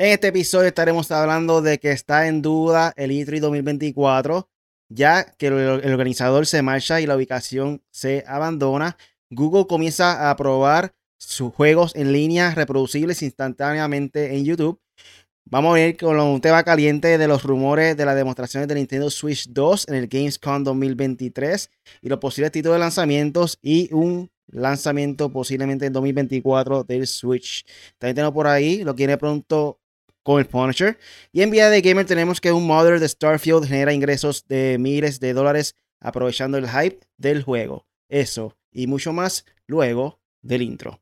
En este episodio estaremos hablando de que está en duda el E3 2024, ya que el, el organizador se marcha y la ubicación se abandona. Google comienza a probar sus juegos en línea reproducibles instantáneamente en YouTube. Vamos a ir con un tema caliente de los rumores de las demostraciones de Nintendo Switch 2 en el Gamescom 2023 y los posibles títulos de lanzamientos y un lanzamiento posiblemente en 2024 del Switch. También tenemos por ahí lo que viene pronto con el Punisher. Y en Vía de Gamer tenemos que un modder de Starfield genera ingresos de miles de dólares aprovechando el hype del juego. Eso y mucho más luego del intro.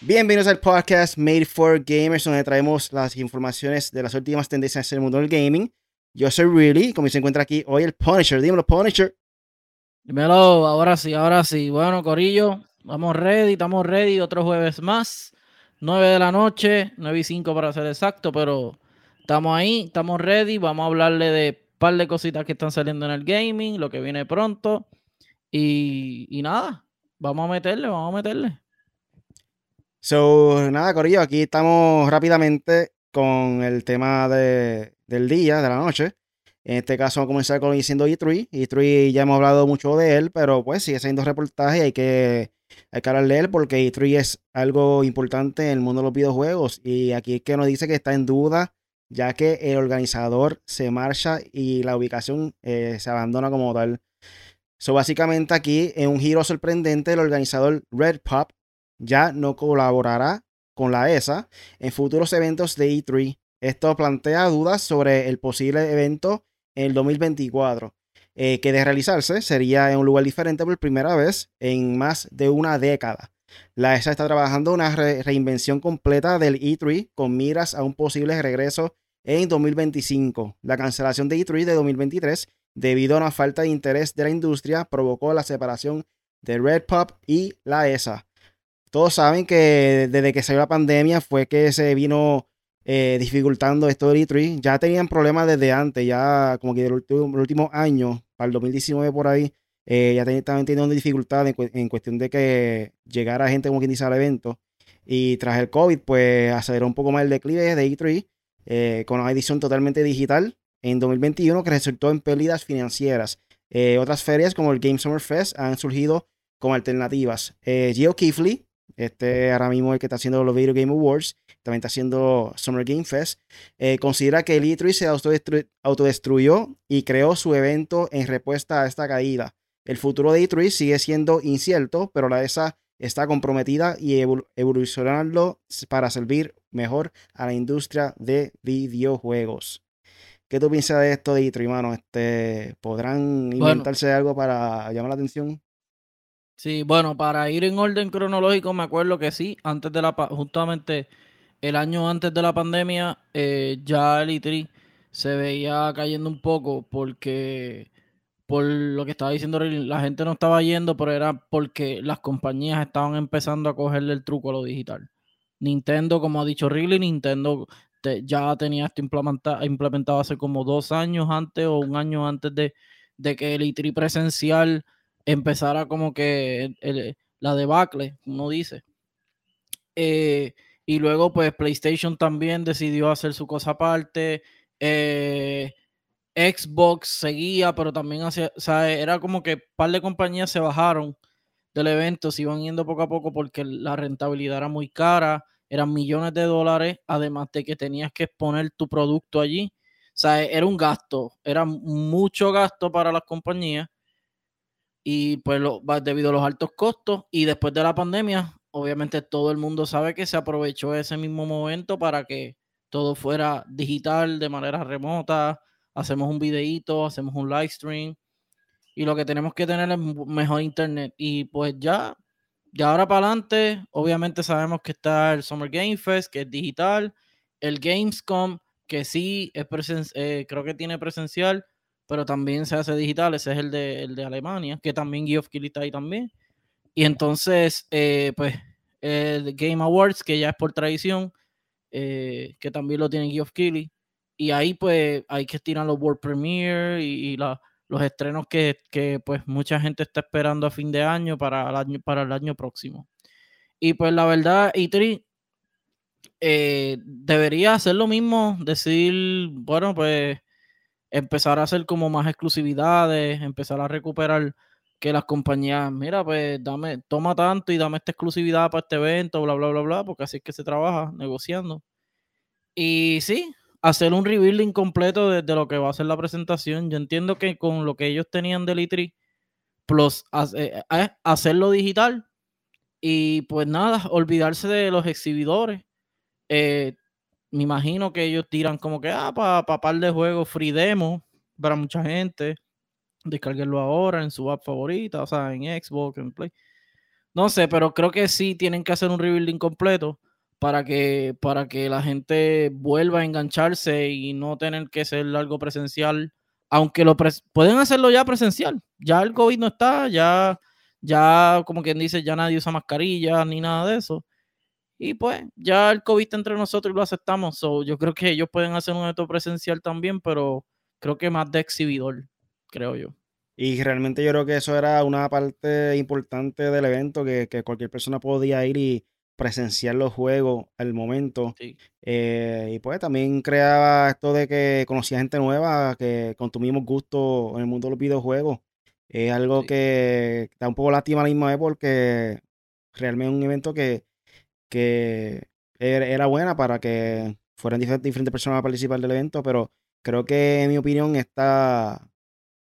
Bienvenidos al podcast Made for Gamers, donde traemos las informaciones de las últimas tendencias en el mundo del gaming. Yo soy Really, como se encuentra aquí hoy el Punisher. Dímelo, Punisher. Dímelo, ahora sí, ahora sí. Bueno, Corillo, vamos ready, estamos ready. Otro jueves más, 9 de la noche, 9 y 5 para ser exacto, pero estamos ahí, estamos ready. Vamos a hablarle de un par de cositas que están saliendo en el gaming, lo que viene pronto. Y, y nada, vamos a meterle, vamos a meterle. So, nada, Corillo, aquí estamos rápidamente con el tema de, del día, de la noche. En este caso vamos a comenzar con diciendo E3. E3 ya hemos hablado mucho de él, pero pues sigue siendo reportaje hay que, hay que hablar de él porque E3 es algo importante en el mundo de los videojuegos. Y aquí es que nos dice que está en duda, ya que el organizador se marcha y la ubicación eh, se abandona como tal. So, básicamente aquí, en un giro sorprendente, el organizador Red Pop ya no colaborará con la ESA en futuros eventos de E3. Esto plantea dudas sobre el posible evento en el 2024, eh, que de realizarse sería en un lugar diferente por primera vez en más de una década. La ESA está trabajando una reinvención completa del E3 con miras a un posible regreso en 2025. La cancelación de E3 de 2023 debido a una falta de interés de la industria provocó la separación de Red Pop y la ESA. Todos saben que desde que salió la pandemia fue que se vino eh, dificultando esto del E3. Ya tenían problemas desde antes, ya como que del último, último año, para el 2019 por ahí, eh, ya estaban teniendo dificultades en, cuestión de que llegara gente como quien dice al evento. Y tras el COVID, pues aceleró un poco más el declive de E3 eh, con una edición totalmente digital en 2021 que resultó en pérdidas financieras. otras ferias como el Game Summer Fest han surgido como alternativas. Geo Keefley, este ahora mismo el que está haciendo los Video Game Awards, también está haciendo Summer Game Fest, eh, considera que el E3 se autodestruyó y creó su evento en respuesta a esta caída. El futuro de E3 sigue siendo incierto, pero la ESA está comprometida y evolucionando para servir mejor a la industria de videojuegos. ¿Qué tú piensas de esto de E3, mano? Este, ¿Podrán inventarse algo para llamar la atención? Sí, bueno, para ir en orden cronológico, me acuerdo que sí, antes de la justamente el año antes de la pandemia, eh, ya el E3 se veía cayendo un poco porque por lo que estaba diciendo la gente no estaba yendo, pero era porque las compañías estaban empezando a cogerle el truco a lo digital. Nintendo, como ha dicho Ridley, Nintendo ya tenía esto implementado, implementado hace como dos años antes o un año antes de, que el E3 presencial empezara como que la debacle, uno dice. Eh, y luego, pues, PlayStation también decidió hacer su cosa aparte. Eh, Xbox seguía, pero también hacía, o era como que un par de compañías se bajaron del evento, se iban yendo poco a poco porque la rentabilidad era muy cara, eran millones de dólares, además de que tenías que exponer tu producto allí. O era un gasto, era mucho gasto para las compañías y pues lo, debido a los altos costos y después de la pandemia, obviamente todo el mundo sabe que se aprovechó ese mismo momento para que todo fuera digital de manera remota, hacemos un videíto, hacemos un live stream y lo que tenemos que tener es mejor internet y pues ya de ahora para adelante, obviamente sabemos que está el Summer Game Fest, que es digital, el Gamescom, que sí es presen eh, creo que tiene presencial, pero también se hace digital, ese es el de, el de Alemania, que también Geoff Keighley está ahí también. Y entonces, eh, pues, el Game Awards, que ya es por tradición, eh, que también lo tiene Geoff Keighley. Y ahí, pues, hay que estirar los World Premiere y, la, los estrenos que, pues mucha gente está esperando a fin de año para el año, para el año próximo. Y pues la verdad, E3 eh, debería hacer lo mismo, decir, bueno, pues empezar a hacer como más exclusividades, empezar a recuperar que las compañías, mira, pues dame, toma tanto y dame esta exclusividad para este evento, bla, bla, bla, bla, porque así es que se trabaja negociando. Y sí, hacer un rebuilding completo de, lo que va a ser la presentación. Yo entiendo que con lo que ellos tenían de Litri, plus eh, eh, hacerlo digital y pues nada, olvidarse de los exhibidores. Eh, me imagino que ellos tiran como que, ah, para pa par de juegos free demo para mucha gente. Descarguenlo ahora en su app favorita, o sea, en Xbox, en Play. No sé, pero creo que sí tienen que hacer un rebuilding completo para que, para que la gente vuelva a engancharse y no tener que ser algo presencial. Aunque lo pueden hacerlo ya presencial. Ya el COVID no está, ya, ya como quien dice, ya nadie usa mascarilla ni nada de eso. Y pues ya el COVID está entre nosotros y lo aceptamos. yo creo que ellos pueden hacer un evento presencial también, pero creo que más de exhibidor, creo yo. Y realmente yo creo que eso era una parte importante del evento, que, cualquier persona podía ir y presenciar los juegos al momento. Eh, y pues también creaba esto de que conocía gente nueva, que con tu mismo gusto en el mundo de los videojuegos. Es algo que da un poco lástima a la misma vez porque realmente es un evento que que era buena para que fueran diferentes, personas a participar del evento, pero creo que en mi opinión está,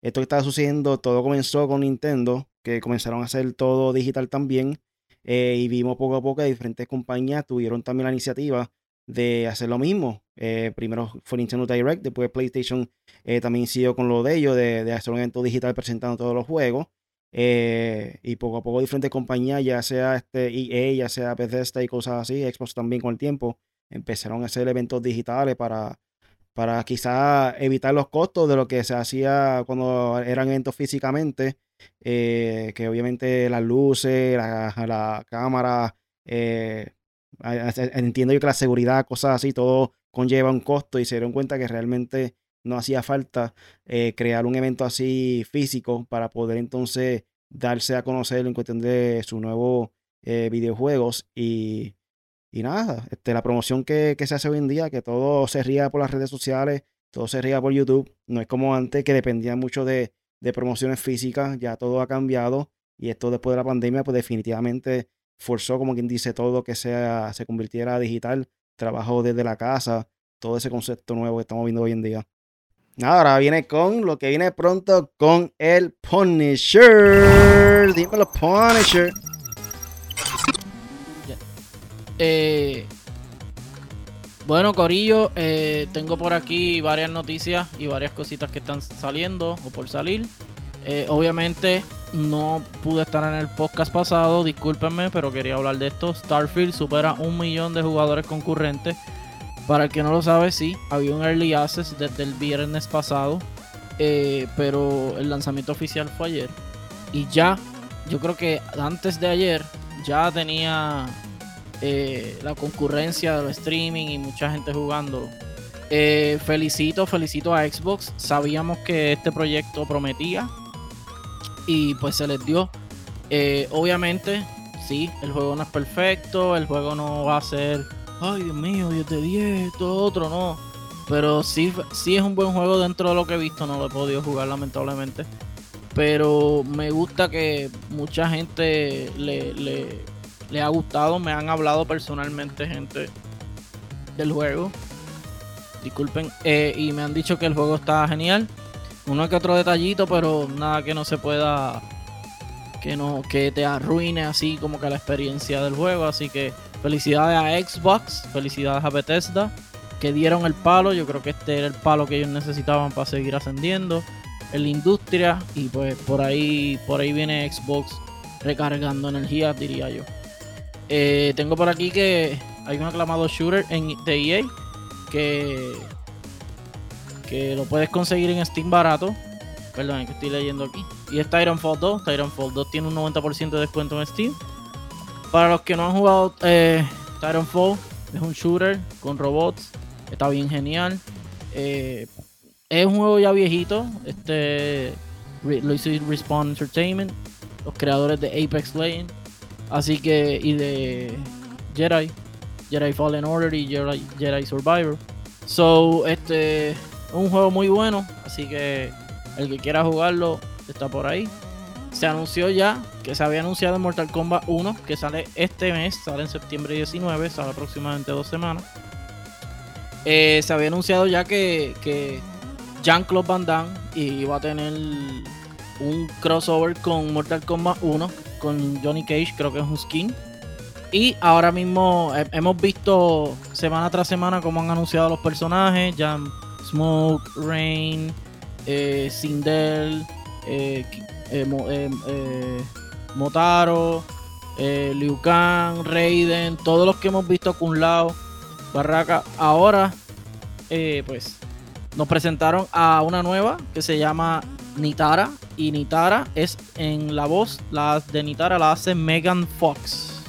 esto que está sucediendo, todo comenzó con Nintendo, que comenzaron a hacer todo digital también, eh, y vimos poco a poco que diferentes compañías tuvieron también la iniciativa de hacer lo mismo. Eh, primero fue Nintendo Direct, después PlayStation eh, también siguió con lo de ellos, de, hacer un evento digital presentando todos los juegos. Y poco a poco diferentes compañías, ya sea este EA, ya sea Bethesda y cosas así, Xbox también con el tiempo, empezaron a hacer eventos digitales para, para quizás evitar los costos de lo que se hacía cuando eran eventos físicamente, eh, que obviamente las luces, la, la cámara, eh, entiendo yo que la seguridad, cosas así, todo conlleva un costo y se dieron cuenta que realmente no hacía falta eh, crear un evento así físico para poder entonces darse a conocer en cuestión de sus nuevos eh, videojuegos y, nada, este, la promoción que, se hace hoy en día, que todo se ría por las redes sociales, todo se ría por YouTube, no es como antes que dependía mucho de, promociones físicas, ya todo ha cambiado y esto después de la pandemia pues definitivamente forzó como quien dice todo que se convirtiera digital, trabajo desde la casa, todo ese concepto nuevo que estamos viendo hoy en día. Ahora viene con lo que viene pronto con el Punisher. Dímelo, Punisher. Eh, bueno, Corillo, eh, tengo por aquí varias noticias y varias cositas que están saliendo o por salir. Eh, obviamente no pude estar en el podcast pasado, discúlpenme, pero quería hablar de esto. Starfield supera un millón de jugadores concurrentes para el que no lo sabe, sí, había un early access desde el viernes pasado, pero el lanzamiento oficial fue ayer. Y ya, yo creo que antes de ayer, ya tenía eh, la concurrencia los streaming y mucha gente jugando. Eh, felicito, felicito a Xbox. Sabíamos que este proyecto prometía y pues se les dio. obviamente, sí, el juego no es perfecto, el juego no va a ser ay Dios mío, 10 de 10, todo otro, no. Pero sí, sí es un buen juego dentro de lo que he visto, no lo he podido jugar lamentablemente. Pero me gusta que mucha gente le, ha gustado, me han hablado personalmente gente del juego. Disculpen. Eh, y me han dicho que el juego está genial. Uno que otro detallito, pero nada que no se pueda. Que no, que te arruine así como que la experiencia del juego. Así que Felicidades a Xbox, felicidades a Bethesda, que dieron el palo. Yo creo que este era el palo que ellos necesitaban para seguir ascendiendo en la industria. Y pues por ahí, por ahí viene Xbox recargando energía, diría yo. Eh, tengo por aquí que hay un aclamado shooter en, de EA que, que lo puedes conseguir en Steam barato. Perdón, que estoy leyendo aquí. Y es Titanfall 2. Titanfall 2 tiene un 90% de descuento en Steam. Para los que no han jugado eh, Titanfall, es un shooter con robots. Está bien genial. Eh, es un juego ya viejito. Este lo hizo Respawn Entertainment, los creadores de Apex Legends, así que y de Jedi, Jedi Fallen Order y Jedi, Jedi Survivor. So, este es un juego muy bueno, así que el que quiera jugarlo está por ahí. Se anunció ya que se había anunciado Mortal Kombat 1, que sale este mes, sale en septiembre 19, sale aproximadamente dos semanas. Eh, se había anunciado ya que, que Jean-Claude Van Damme iba a tener un crossover con Mortal Kombat 1, con Johnny Cage, creo que es un skin. Y ahora mismo hemos visto semana tras semana cómo han anunciado los personajes, ya Smoke, Rain, eh, Sindel, eh, eh, Motaro, Liu Kang, Raiden, todos los que hemos visto Kun Lao, Barraca. Ahora, pues, nos presentaron a una nueva que se llama Nitara. Y Nitara es en la voz, la de Nitara la hace Megan Fox.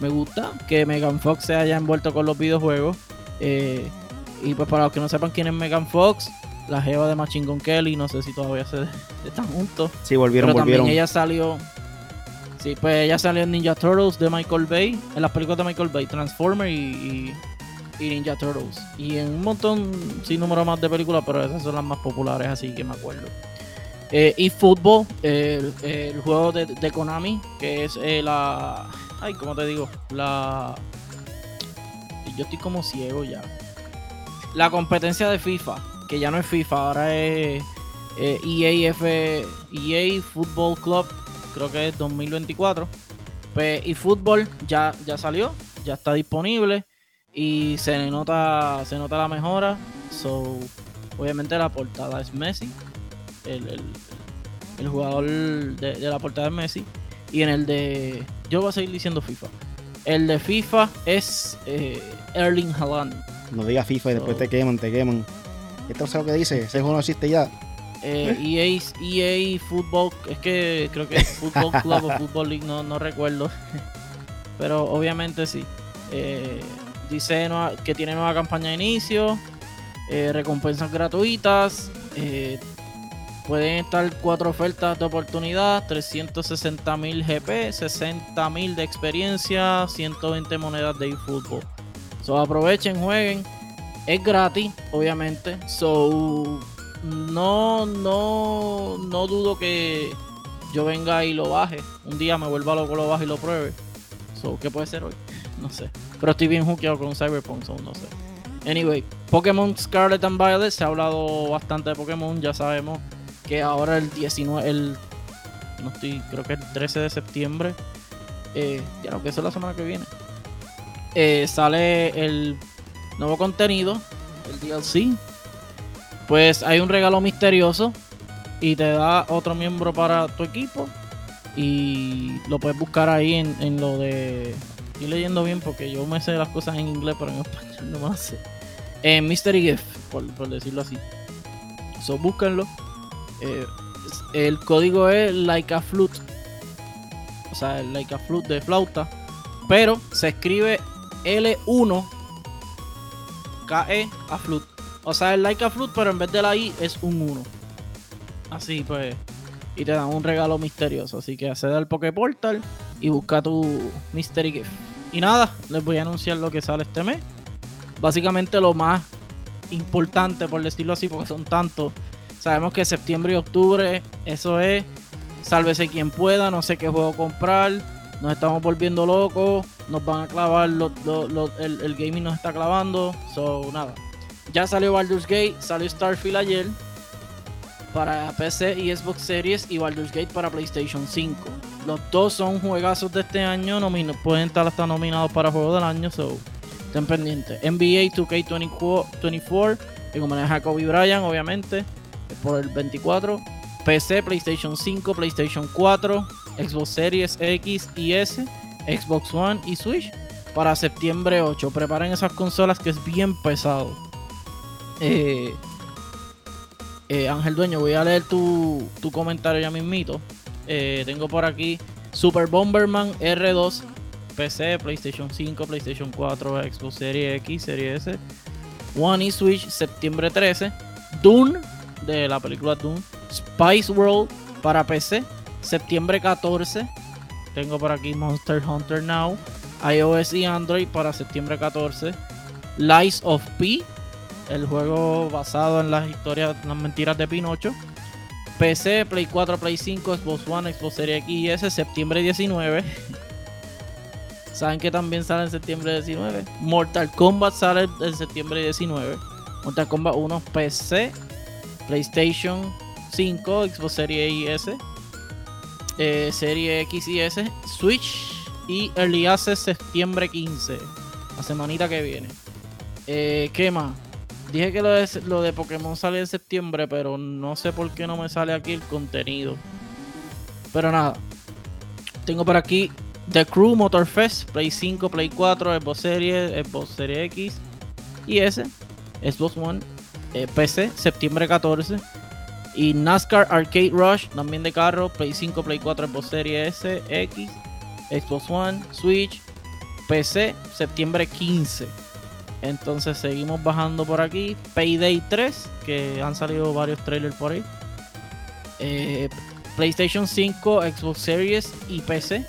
Me gusta que Megan Fox se haya envuelto con los videojuegos. y pues para los que no sepan quién es Megan Fox, la jeva de Machine Kelly, no sé si todavía se están juntos. Sí, volvieron, pero volvieron. También ella salió. Sí, pues ella salió en Ninja Turtles de Michael Bay, en las películas de Michael Bay, Transformer y, Ninja Turtles. Y en un montón, sin número más de películas, pero esas son las más populares, así que me acuerdo. Eh, y Football, el, juego de, Konami, que es eh, la. Ay, ¿cómo te digo? La. Yo estoy como ciego ya. La competencia de FIFA que ya no es FIFA, ahora es eh, EA, EA Football Club, creo que es 2024. Pues, y fútbol ya, ya salió, ya está disponible y se nota, se nota la mejora. So, obviamente la portada es Messi, el, jugador de, la portada es Messi. Y en el de, yo voy a seguir diciendo FIFA. El de FIFA es eh, Erling Haaland. No diga FIFA y después te queman, te queman. ¿Esto es lo que dice? ¿Ese juego no existe ya? Eh, EA, EA Football, es que creo que es Football Club o Football League, no, no recuerdo. Pero obviamente sí. Eh, dice que tiene nueva campaña de inicio, eh, recompensas gratuitas, eh, pueden estar cuatro ofertas de oportunidad, 360 mil GP, 60 mil de experiencia, 120 monedas de eFootball. So aprovechen, jueguen. Es gratis, obviamente. So, no, no, no dudo que yo venga y lo baje. Un día me vuelva loco, lo baje y lo pruebe. So, ¿qué puede ser hoy? No sé. Pero estoy bien hookeado con Cyberpunk, so no sé. Anyway, Pokémon Scarlet and Violet. Se ha hablado bastante de Pokémon. Ya sabemos que ahora el 19, el. No estoy, creo que el 13 de septiembre. Eh, ya no, que es la semana que viene. Eh, sale el nuevo contenido, el DLC, pues hay un regalo misterioso y te da otro miembro para tu equipo y lo puedes buscar ahí en, lo de... Estoy leyendo bien porque yo me sé las cosas en inglés, pero en español no me sé. En Mystery Gift, por, decirlo así. So, búsquenlo. Eh, el código es like a flute. O sea, el like a flute de flauta. Pero se escribe L1 KE a Flood. O sea, el like a Flood, pero en vez de la I es un 1. Así pues. Y te dan un regalo misterioso. Así que accede al Poképortal y busca tu Mystery Gift. Y nada, les voy a anunciar lo que sale este mes. Básicamente lo más importante, por decirlo así, porque son tantos. Sabemos que septiembre y octubre, eso es, sálvese quien pueda, no sé qué juego comprar nos estamos volviendo locos, nos van a clavar, el, gaming nos está clavando, so nada. Ya salió Baldur's Gate, salió Starfield ayer para PC y Xbox Series y Baldur's Gate para PlayStation 5. Los dos son juegazos de este año, pueden estar hasta nominados para Juego del Año, so estén pendientes. NBA 2K24 en homenaje a Kobe Bryant, obviamente, por el 24. PC, PlayStation 5, PlayStation 4, Xbox Series X y S, Xbox One y Switch para septiembre 8. Preparen esas consolas que es bien pesado. Eh, eh, Ángel Dueño, voy a leer tu, comentario ya mismito. Eh, tengo por aquí Super Bomberman R2, PC, PlayStation 5, PlayStation 4, Xbox Series X, Series S, One y Switch, septiembre 13. Dune, de la película Dune, Spice World para PC, septiembre 14. Tengo por aquí Monster Hunter Now, iOS y Android para septiembre 14. Lies of P, el juego basado en las historias, las mentiras de Pinocho. PC, Play 4, Play 5, Xbox One, Xbox Series X y S, septiembre 19. Saben que también sale en septiembre 19. Mortal Kombat sale en septiembre 19. Mortal Kombat 1 PC, PlayStation 5, Xbox Series Y S, eh, Serie X y S, Switch y Early Access septiembre 15. La semanita que viene. Eh, ¿Qué más? Dije que lo de, lo de Pokémon sale en septiembre, pero no sé por qué no me sale aquí el contenido. Pero nada. Tengo por aquí The Crew Motorfest, Play 5, Play 4, Xbox Series, Xbox Series X y S, Xbox One, eh, PC, septiembre 14. Y NASCAR Arcade Rush, también de carro, Play 5, Play 4, Xbox Series S, X, Xbox One, Switch, PC, septiembre 15. Entonces seguimos bajando por aquí. Payday 3, que han salido varios trailers por ahí. Eh, PlayStation 5, Xbox Series y PC.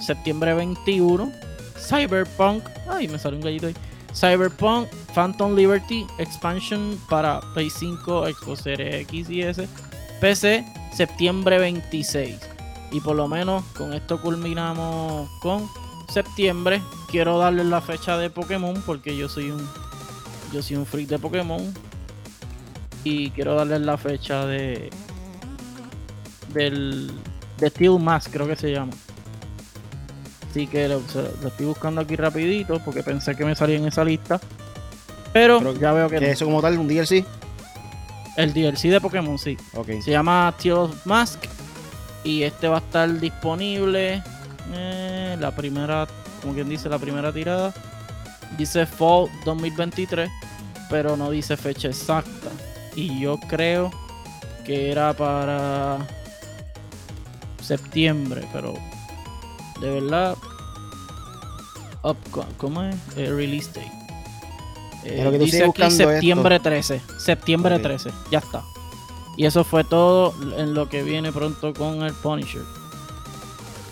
Septiembre 21. Cyberpunk. Ay, me salió un gallito ahí. Cyberpunk, Phantom Liberty, Expansion para Play 5, Xbox Series X y S. PC, septiembre 26. Y por lo menos con esto culminamos con septiembre. Quiero darle la fecha de Pokémon porque yo soy un yo soy un freak de Pokémon y quiero darle la fecha de del de Steel creo que se llama. Así que lo, lo, estoy buscando aquí rapidito porque pensé que me salía en esa lista. Pero, Pero ya veo que, que no. eso como tal un DLC. El DLC de Pokémon, sí. Okay. Se llama Steel Mask y este va a estar disponible eh, la primera, como quien dice, la primera tirada. Dice Fall 2023, pero no dice fecha exacta. Y yo creo que era para septiembre, pero de verdad, up, ¿cómo es? Eh, release date. Eh, dice aquí septiembre esto. 13. Septiembre okay. 13. Ya está. Y eso fue todo en lo que viene pronto con el Punisher.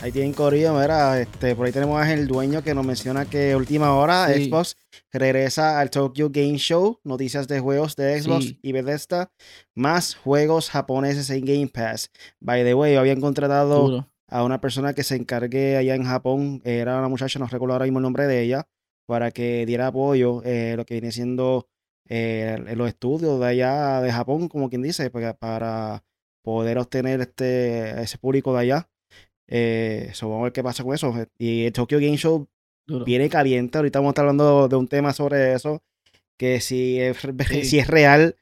Ahí tienen corrido, mira, este, por ahí tenemos a el dueño que nos menciona que última hora sí. Xbox regresa al Tokyo Game Show, noticias de juegos de Xbox sí. y Bethesda, más juegos japoneses en Game Pass. By the way, habían contratado Duro. A una persona que se encargue allá en Japón, era una muchacha, no recuerdo ahora mismo el nombre de ella, para que diera apoyo, eh, lo que viene siendo eh, los estudios de allá de Japón, como quien dice, para, para poder obtener este, ese público de allá. Eh, so vamos a ver qué pasa con eso. Y el Tokyo Game Show Duro. viene caliente. Ahorita vamos a estar hablando de un tema sobre eso. Que si es, sí. si es real,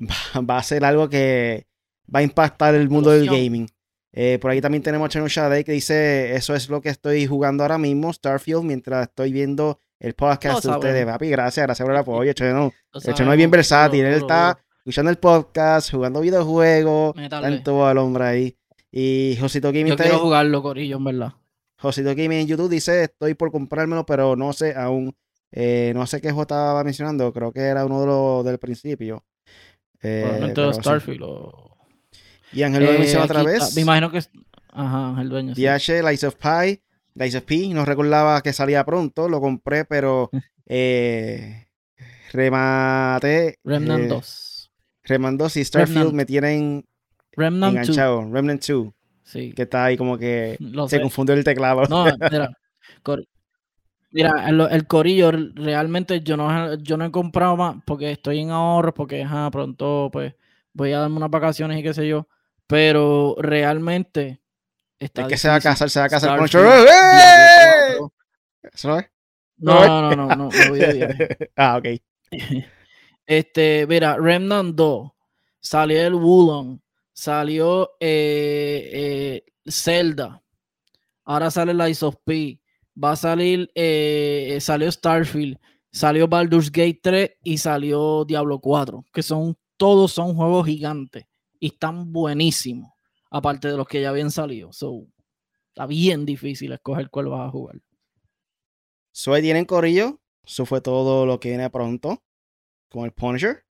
va, va, a ser algo que va a impactar el mundo del gaming. Eh, por ahí también tenemos a Chano Shade que dice: Eso es lo que estoy jugando ahora mismo, Starfield, mientras estoy viendo el podcast no, de ustedes. Papi, gracias, gracias por el apoyo. Chano, Chano es bien versátil. Él está escuchando el podcast, jugando videojuegos, tanto al hombre ahí. Y Josito Gaming. Yo quiero jugarlo, Corillo, en verdad. Josito Gaming en YouTube dice: Estoy por comprármelo, pero no sé aún. Eh, no sé qué juego estaba mencionando. Creo que era uno de los del principio. Eh, Probablemente Starfield sí. o. Y Ángel lo eh, menciona otra vez. Me imagino que. Ajá, Ángel Dueño. DH, sí. Lies of Pi. Lies of P. No recordaba que salía pronto. Lo compré, pero. eh, remate. Remnant 2. Remnant 2 y Starfield Remnant. me tienen Remnant enganchado. 2. Remnant 2. Sí. Que está ahí como que Lo se sé. confundió el teclado. No, mira. mira, el, el, corillo realmente yo no, yo no he comprado más porque estoy en ahorros, porque ajá, pronto pues voy a darme unas vacaciones y qué sé yo. Pero realmente está Es que se va a casar, se va a casar con ¡Eh! ¿Eso no es? No, no, no, no, no, Ah, ok. Este, mira, Remnant 2, salió el Wulong, salió eh, eh, Zelda, ahora sale Lies of P, va a salir, salió Starfield, salió Baldur's Gate 3 y salió Diablo 4, que son, todos son juegos gigantes y están buenísimos, aparte de los que ya habían salido. So, está bien difícil escoger cuál vas a jugar. So, ahí tienen Corillo, eso fue todo lo que viene pronto con el Punisher.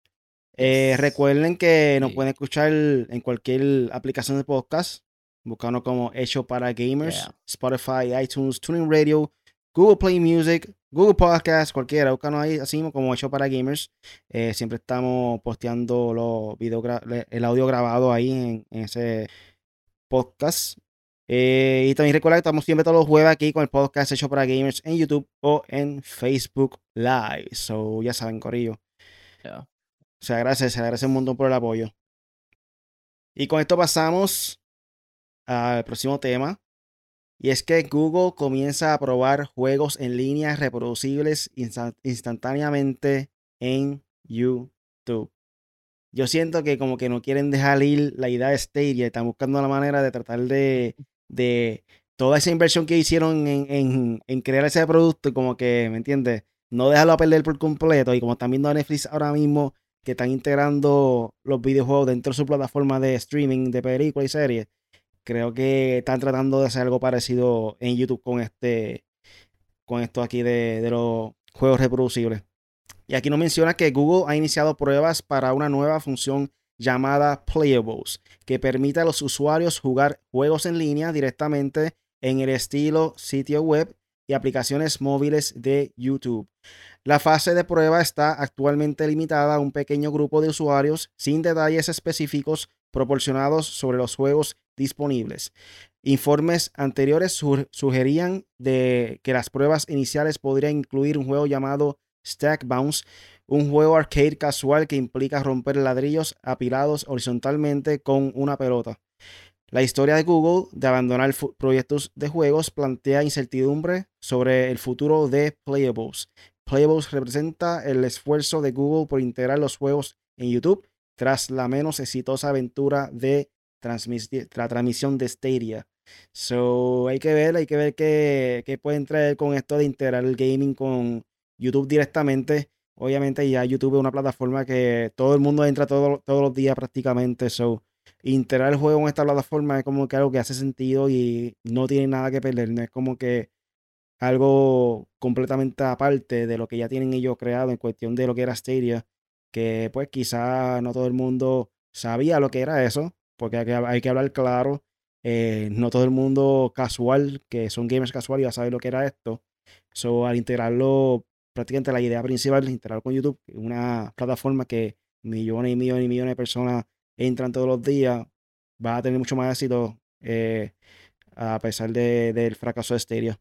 Eh, recuerden que nos pueden escuchar en cualquier aplicación de podcast, buscando como Hecho para Gamers, Spotify, iTunes, Tuning Radio, Google Play Music, Google Podcast, cualquiera, búscanos ahí así como Hecho para Gamers. Eh, siempre estamos posteando los video el audio grabado ahí en, ese podcast. Eh, y también recuerda que estamos siempre todos los jueves aquí con el podcast Hecho para Gamers en YouTube o en Facebook Live. So, ya saben, Corillo. Se agradece, se agradece un montón por el apoyo. Y con esto pasamos al próximo tema. Y es que Google comienza a probar juegos en línea reproducibles instantáneamente en YouTube. Yo siento que como que no quieren dejar ir la idea de Stadia, están buscando la manera de tratar de, de toda esa inversión que hicieron en, en, crear ese producto como que, ¿me entiendes? No dejarlo a perder por completo. Y como están viendo Netflix ahora mismo, que están integrando los videojuegos dentro de su plataforma de streaming de películas y series, creo que están tratando de hacer algo parecido en YouTube con este con esto aquí de, de los juegos reproducibles. Y aquí nos menciona que Google ha iniciado pruebas para una nueva función llamada Playables, que permite a los usuarios jugar juegos en línea directamente en el estilo sitio web y aplicaciones móviles de YouTube. La fase de prueba está actualmente limitada a un pequeño grupo de usuarios sin detalles específicos proporcionados sobre los juegos disponibles. Informes anteriores sugerían de que las pruebas iniciales podrían incluir un juego llamado Stack Bounce, un juego arcade casual que implica romper ladrillos apilados horizontalmente con una pelota. La historia de Google de abandonar proyectos de juegos plantea incertidumbre sobre el futuro de Playables. Playables representa el esfuerzo de Google por integrar los juegos en YouTube tras la menos exitosa aventura de la transmisión de Stadia. So, hay que ver, hay que ver qué, qué pueden traer con esto de integrar el gaming con YouTube directamente. Obviamente ya YouTube es una plataforma que todo el mundo entra todos los días prácticamente. So, integrar el juego en esta plataforma es como que algo que hace sentido y no tiene nada que perder. No es como que algo completamente aparte de lo que ya tienen ellos creado en cuestión de lo que era Stadia. Que pues quizá no todo el mundo sabía lo que era eso. Porque hay que, hay que hablar claro. Eh, no todo el mundo casual, que son gamers casuales, ya sabe lo que era esto. So, al integrarlo prácticamente la idea principal de integrar con YouTube, una plataforma que millones y millones y millones de personas entran todos los días, va a tener mucho más éxito eh, a pesar de, del fracaso de Stereo.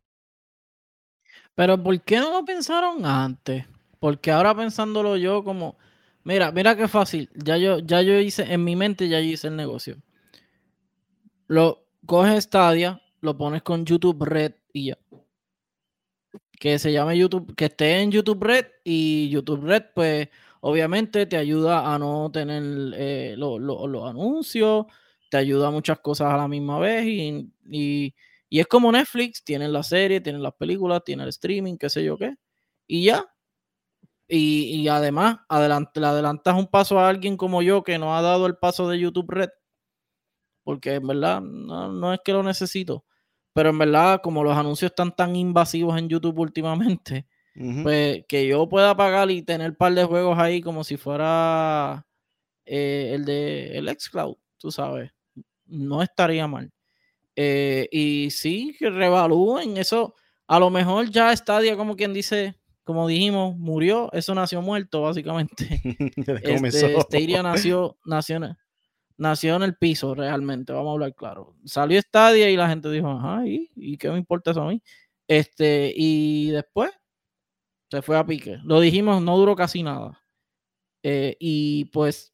Pero ¿por qué no lo pensaron antes? Porque ahora pensándolo yo como, mira, mira qué fácil, ya yo, ya yo hice, en mi mente ya yo hice el negocio. Lo coges Stadia, lo pones con YouTube Red y ya que se llame YouTube, que esté en YouTube Red y YouTube Red, pues obviamente te ayuda a no tener eh, los anuncios, te ayuda a muchas cosas a la misma vez y, es como Netflix, tienen la serie, tienen las películas, tienen el streaming, qué sé yo qué, y ya. Y, además, le adelantas un paso a alguien como yo que no ha dado el paso de YouTube Red, porque en verdad no, no es que lo necesito pero en verdad, como los anuncios están tan invasivos en YouTube últimamente, pues que yo pueda pagar y tener un par de juegos ahí como si fuera eh, el de el Xcloud, tú sabes, no estaría mal. Eh, y sí, que revalúen eso. A lo mejor ya Stadia, como quien dice, como dijimos, murió, eso nació muerto, básicamente. este, Stadia nació, nació, nació en el piso realmente, vamos a hablar claro. Salió Stadia y la gente dijo, ajá, ¿y, qué me importa eso a mí? Este, y después se fue a pique. Lo dijimos, no duró casi nada. Eh, y pues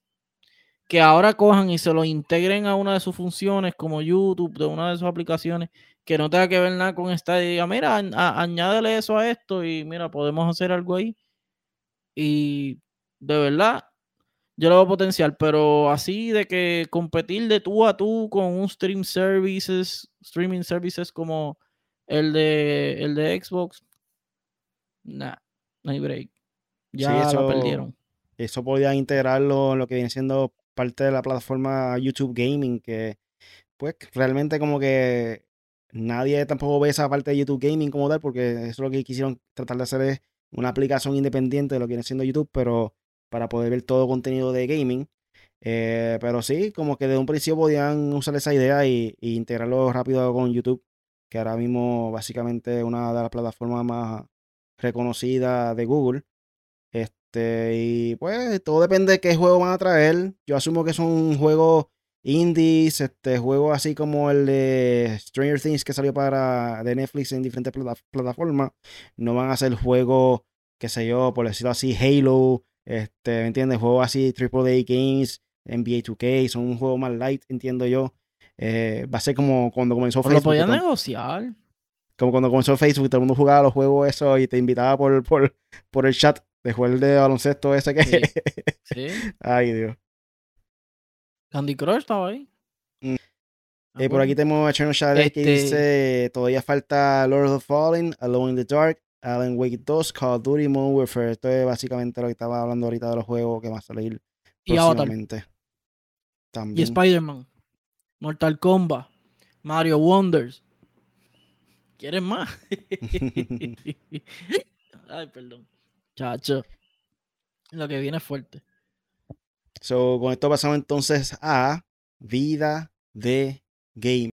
que ahora cojan y se lo integren a una de sus funciones como YouTube, de una de sus aplicaciones, que no tenga que ver nada con Stadia y diga, mira, añádele eso a esto y mira, podemos hacer algo ahí. Y de verdad, yo lo veo potencial, pero así de que competir de tú a tú con un stream services, streaming services como el de el de Xbox, nah, no hay break. Ya lo perdieron. Eso podía integrarlo en lo que viene siendo parte de la plataforma YouTube Gaming, que pues realmente como que nadie tampoco ve esa parte de YouTube Gaming como tal, porque eso es lo que quisieron tratar de hacer es una aplicación independiente de lo que viene siendo YouTube, pero para poder ver todo contenido de gaming. Eh, pero sí, como que de un principio podían usar esa idea y, integrarlo rápido con YouTube, que ahora mismo básicamente es una de las plataformas más reconocidas de Google. Este, y pues todo depende de qué juego van a traer. Yo asumo que son juegos indies, este, juegos así como el de Stranger Things que salió para de Netflix en diferentes plataformas. No van a ser juegos, qué sé yo, por decirlo así, Halo, este, ¿me entiendes? Juegos así, AAA Games NBA 2K, son un juego más light, entiendo yo. Eh, va a ser como cuando comenzó Facebook. Lo podían negociar. Como cuando comenzó Facebook, todo el mundo jugaba los juegos eso y te invitaba por, por, por el chat de jugar de baloncesto ese que. Sí. Ay, Dios. Candy Crush estaba ahí. Mm. Eh, por aquí tenemos a Channel Shadow que dice: Todavía falta Lord of the Fallen, Alone in the Dark, Alan Wake 2, Call of Duty, Modern Warfare. Esto es básicamente lo que estaba hablando ahorita de los juegos que van a salir y próximamente. Y Spider-Man, Mortal Kombat, Mario Wonders. ¿Quieres más? Ay, perdón. Chacho. Lo que viene es fuerte. So, con esto pasamos entonces a vida de game.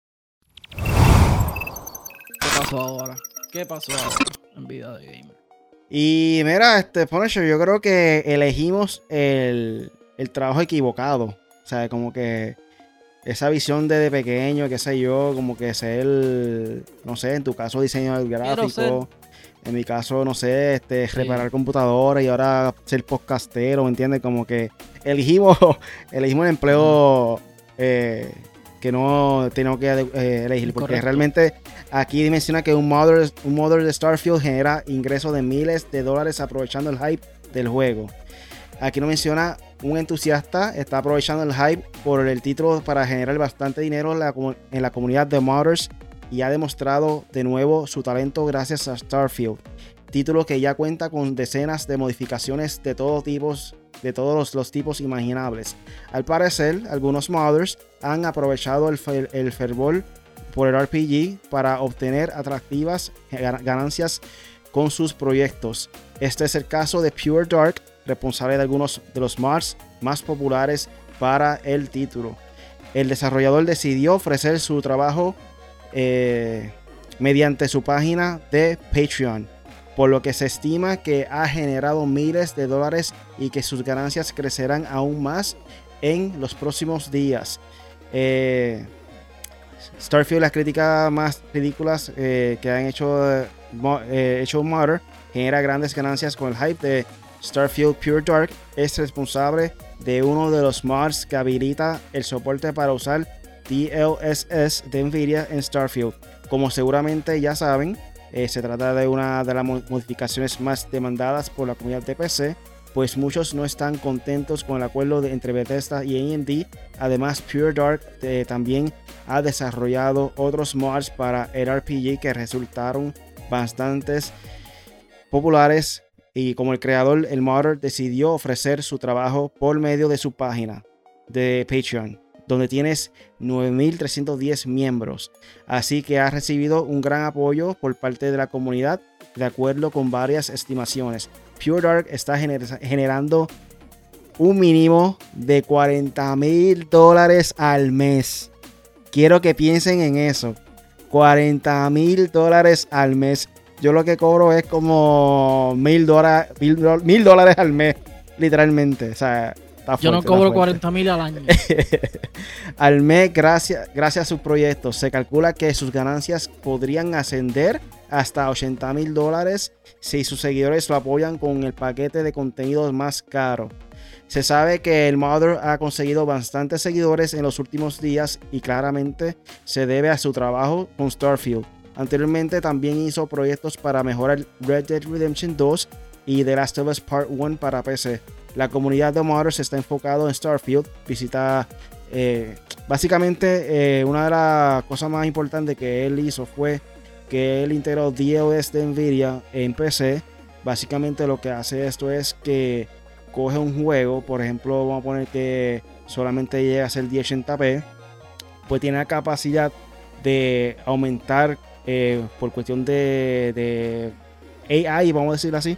¿Qué pasó ahora? ¿Qué pasó ahora en vida de gamer? Y mira, este Punisher, yo creo que elegimos el, el trabajo equivocado. O sea, como que esa visión de, pequeño, qué sé yo, como que ser, no sé, en tu caso diseñador gráfico, en mi caso, no sé, este, reparar computadoras y ahora ser podcastero, ¿me entiendes? Como que elegimos, elegimos el empleo eh, que no tenemos que eh, elegir, porque realmente aquí menciona que un mother, un de Starfield genera ingresos de miles de dólares aprovechando el hype del juego. Aquí no menciona un entusiasta está aprovechando el hype por el título para generar bastante dinero en la, comunidad de modders y ha demostrado de nuevo su talento gracias a Starfield. Título que ya cuenta con decenas de modificaciones de todos tipos de todos los, tipos imaginables. Al parecer, algunos modders han aprovechado el, el fervor por el RPG para obtener atractivas ganancias con sus proyectos. Este es el caso de Pure Dark, responsable de algunos de los mods más populares para el título. El desarrollador decidió ofrecer su trabajo eh, mediante su página de Patreon, por lo que se estima que ha generado miles de dólares y que sus ganancias crecerán aún más en los próximos días. Eh, Starfield, las críticas más ridículas eh, que han hecho, hecho Mother, genera grandes ganancias con el hype de Starfield Pure Dark es responsable de uno de los mods que habilita el soporte para usar DLSS de Nvidia en Starfield. Como seguramente ya saben, eh, se trata de una de las modificaciones más demandadas por la comunidad de PC, pues muchos no están contentos con el acuerdo entre Bethesda y AMD. Además, Pure Dark eh, también ha desarrollado otros mods para el RPG que resultaron bastante populares y como el creador, el modder decidió ofrecer su trabajo por medio de su página de Patreon, donde tienes 9.310 miembros. Así que ha recibido un gran apoyo por parte de la comunidad, de acuerdo con varias estimaciones. Pure Dark está generando un mínimo de 40 mil dólares al mes. Quiero que piensen en eso. 40 mil dólares al mes yo lo que cobro es como mil, dólares al mes, literalmente. O sea, yo no cobro 40 mil al año. al mes, gracias, gracias a sus proyectos, se calcula que sus ganancias podrían ascender hasta 80 mil dólares si sus seguidores lo apoyan con el paquete de contenidos más caro. Se sabe que el Mother ha conseguido bastantes seguidores en los últimos días y claramente se debe a su trabajo con Starfield. Anteriormente también hizo proyectos para mejorar Red Dead Redemption 2 y The Last of Us Part 1 para PC. La comunidad de modders está enfocado en Starfield. Visita. Eh, básicamente, eh, una de las cosas más importantes que él hizo fue que él integró DLS de Nvidia en PC. Básicamente, lo que hace esto es que coge un juego, por ejemplo, vamos a poner que solamente llega a ser 1080p, pues tiene la capacidad de aumentar eh, por cuestión de, AI, vamos a decirlo así,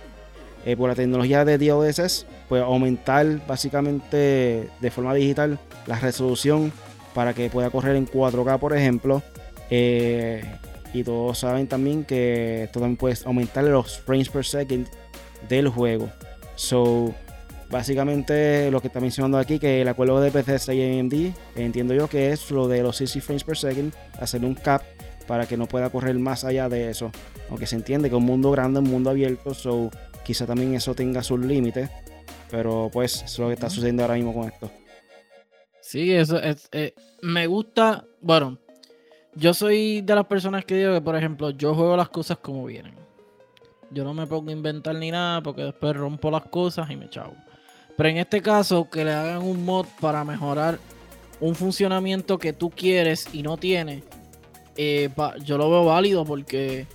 por la tecnología de DLSS, pues aumentar básicamente de forma digital la resolución para que pueda correr en 4K, por ejemplo. Eh, y todos saben también que también puede aumentar los frames per second del juego. So, básicamente lo que está mencionando aquí, que el acuerdo de PC y AMD, entiendo yo que es lo de los 60 frames per second, hacer un cap para que no pueda correr más allá de eso. Aunque se entiende que un mundo grande, un mundo abierto, so quizá también eso tenga sus límites. Pero pues es lo que está sucediendo ahora mismo con esto. Sí, eso es. Eh, me gusta. Bueno, yo soy de las personas que digo que, por ejemplo, yo juego las cosas como vienen. Yo no me pongo a inventar ni nada porque después rompo las cosas y me chavo. Pero en este caso, que le hagan un mod para mejorar un funcionamiento que tú quieres y no tienes, eh, yo lo veo válido porque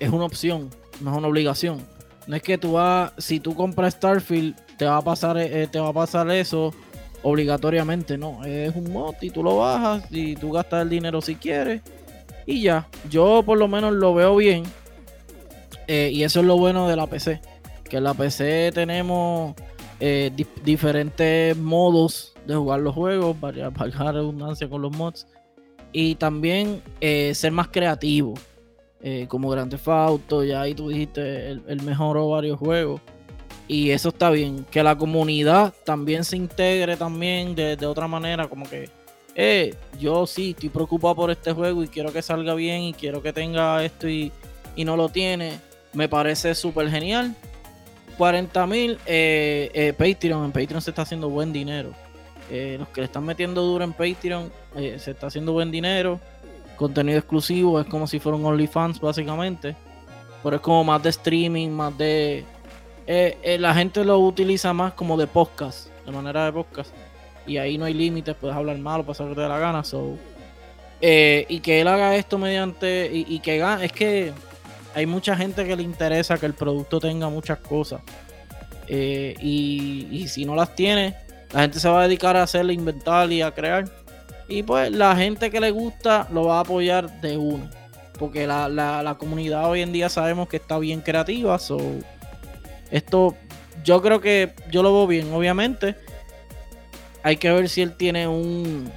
es una opción, no es una obligación. No es que tú vas, si tú compras Starfield, te va a pasar, eh, te va a pasar eso obligatoriamente, no. Es un mod y tú lo bajas y tú gastas el dinero si quieres y ya. Yo por lo menos lo veo bien eh, y eso es lo bueno de la PC. Que en la PC tenemos eh, diferentes modos de jugar los juegos, para pagar redundancia con los mods. Y también ser más creativo. Eh, como Grand Theft Auto, ya ahí tú dijiste, el, el mejoró varios juegos. Y eso está bien. Que la comunidad también se integre también de, otra manera, como que, eh, yo sí estoy preocupado por este juego y quiero que salga bien y quiero que tenga esto y, no lo tiene. Me parece súper genial. 40 mil eh, eh, Patreon. En Patreon se está haciendo buen dinero. los que le están metiendo duro en Patreon se está haciendo buen dinero contenido exclusivo, es como si fuera un OnlyFans básicamente, pero es como más de streaming, más de... Eh, eh, la gente lo utiliza más como de podcast, de manera de podcast, y ahí no hay límites, puedes hablar malo, pasar de la gana, so... Eh, y que él haga esto mediante... Y, que gane, es que hay mucha gente que le interesa que el producto tenga muchas cosas. y, y si no las tiene, la gente se va a dedicar a hacerle inventar y a crear. Y pues la gente que le gusta lo va a apoyar de uno. Porque la, comunidad hoy en día sabemos que está bien creativa. So, esto yo creo que yo lo veo bien. Obviamente hay que ver si él tiene un,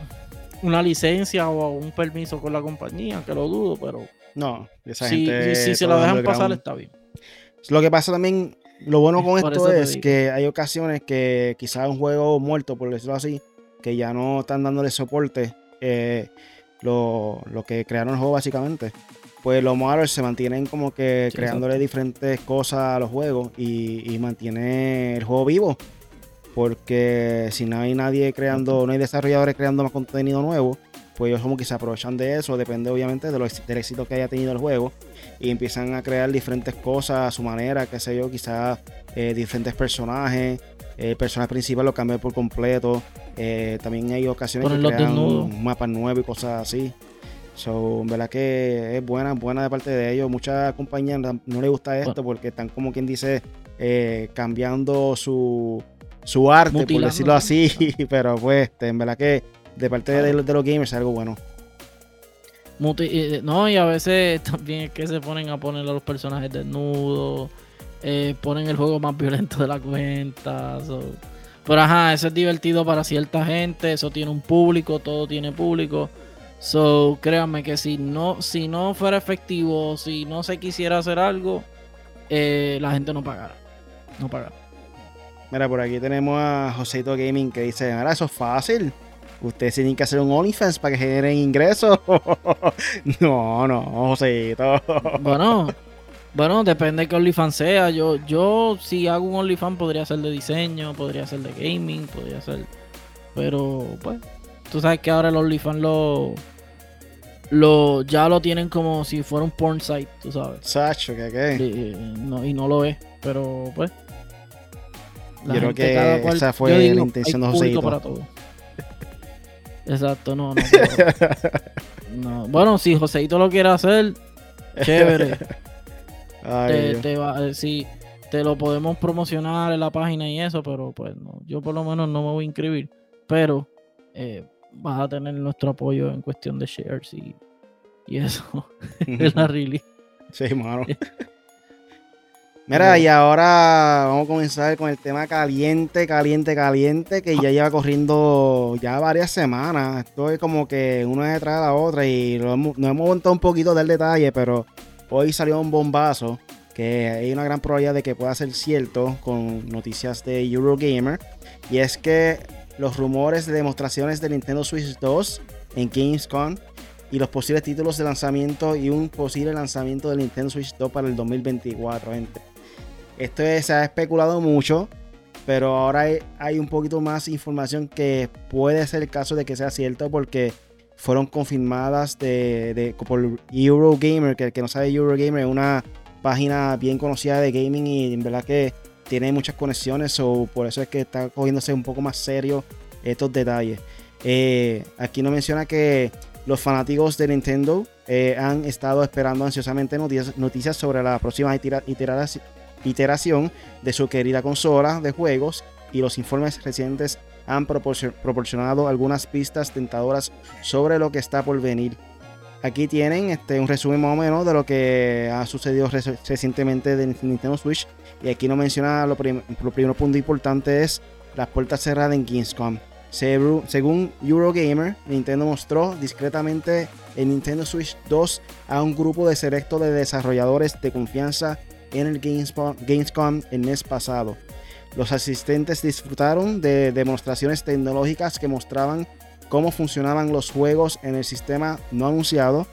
una licencia o un permiso con la compañía, que lo dudo, pero... No, esa si, gente si, se lo dejan pasar está bien. Lo que pasa también, lo bueno con esto es que hay ocasiones que quizás un juego muerto, por decirlo así, que ya no están dándole soporte eh, lo, que crearon el juego básicamente. Pues los modders se mantienen como que creándole diferentes cosas a los juegos y, mantiene el juego vivo. Porque si no hay nadie creando, no hay desarrolladores creando más contenido nuevo, pues ellos como que se aprovechan de eso, depende obviamente de lo, del éxito que haya tenido el juego, y empiezan a crear diferentes cosas a su manera, qué sé yo, quizás eh, diferentes personajes, el personaje principal lo cambió por completo. Eh, también hay ocasiones que crean un mapa nuevo y cosas así. So, en verdad que es buena, buena de parte de ellos. Muchas compañías no les gusta esto porque están como quien dice eh, cambiando su, su arte, por decirlo así. Pero pues, este, en verdad que de parte de, los gamers es algo bueno. no, y a veces también es que se ponen a poner a los personajes desnudos eh, ponen el juego más violento de la cuenta. Pero ajá, eso es divertido para cierta gente, eso tiene un público, todo tiene público. So, créanme que si no, si no fuera efectivo, si no se quisiera hacer algo, eh, la gente no pagara. No pagara. Mira, por aquí tenemos a Joseito Gaming que dice, ahora eso es fácil. Ustedes tienen que hacer un OnlyFans para que generen ingresos. no, no, Joseito. bueno, bueno, depende de qué OnlyFans sea. Yo, yo si hago un OnlyFans podría ser de diseño, podría ser de gaming, podría ser. Pero, pues, tú sabes que ahora el OnlyFans lo, lo ya lo tienen como si fuera un porn site, tú sabes. Sacho, que qué. no, y no lo es, pero pues. Yo creo que esa fue la intención de Joseito. para todo. Exacto, no, no, no. Bueno, si Joseito lo quiere hacer, chévere. te, te va, eh, sí, te lo podemos promocionar en la página y eso, pero pues no, yo por lo menos no me voy a inscribir. Pero eh, vas a tener nuestro apoyo en cuestión de shares y, y eso. es la really. Sí, mano. Mira, y ahora vamos a comenzar con el tema caliente, caliente, caliente, que ya lleva corriendo ya varias semanas. Esto es como que una detrás de la otra y hemos, nos hemos montado un poquito del detalle, pero hoy salió un bombazo que hay una gran probabilidad de que pueda ser cierto con noticias de Eurogamer. Y es que los rumores de demostraciones de Nintendo Switch 2 en Gamescom y los posibles títulos de lanzamiento y un posible lanzamiento del Nintendo Switch 2 para el 2024, gente. Esto se ha especulado mucho, pero ahora hay, un poquito más información que puede ser el caso de que sea cierto porque fueron confirmadas de, por Eurogamer, que el que no sabe Eurogamer es una página bien conocida de gaming y en verdad que tiene muchas conexiones, o por eso es que está cogiéndose un poco más serio estos detalles. Eh, aquí nos menciona que los fanáticos de Nintendo eh, han estado esperando ansiosamente noticias, sobre la próxima iteración de su querida consola de juegos y los informes recientes han proporcionado algunas pistas tentadoras sobre lo que está por venir. Aquí tienen este, un resumen más o menos de lo que ha sucedido recientemente de Nintendo Switch. Y aquí nos menciona lo, lo primero punto importante es las puertas cerradas en Gamescom. Según Eurogamer, Nintendo mostró discretamente el Nintendo Switch 2 a un grupo de selecto de desarrolladores de confianza en el Gamescom el mes pasado. Los asistentes disfrutaron de demostraciones tecnológicas que mostraban cómo funcionaban los juegos en el sistema no anunciado,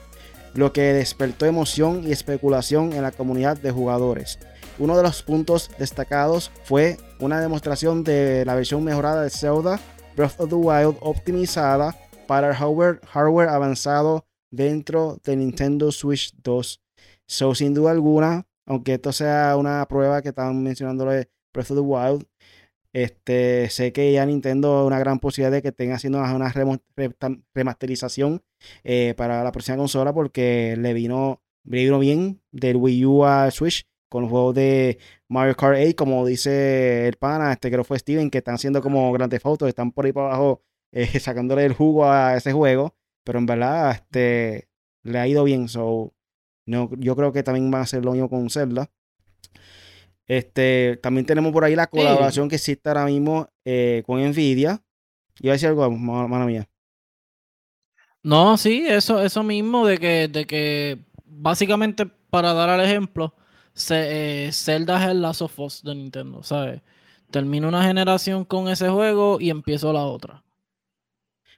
lo que despertó emoción y especulación en la comunidad de jugadores. Uno de los puntos destacados fue una demostración de la versión mejorada de Zelda Breath of the Wild optimizada para hardware, avanzado dentro de Nintendo Switch 2. So, sin duda alguna, aunque esto sea una prueba que están mencionando de Breath of the Wild, este, sé que ya Nintendo una gran posibilidad de que estén haciendo una remasterización eh, para la próxima consola porque le vino, le vino bien del Wii U a Switch con los juegos de Mario Kart 8, como dice el pana, este creo fue Steven, que están haciendo como grandes fotos, están por ahí para abajo eh, sacándole el jugo a ese juego, pero en verdad este, le ha ido bien, so, no, yo creo que también va a ser lo mismo con Zelda. Este, también tenemos por ahí la colaboración que existe ahora mismo eh, con Nvidia. Iba a decir algo, mano mía. No, sí, eso, eso mismo de que, de que básicamente para dar al ejemplo, eh, Zelda es el Last of Us de Nintendo, ¿sabes? Termino una generación con ese juego y empiezo la otra.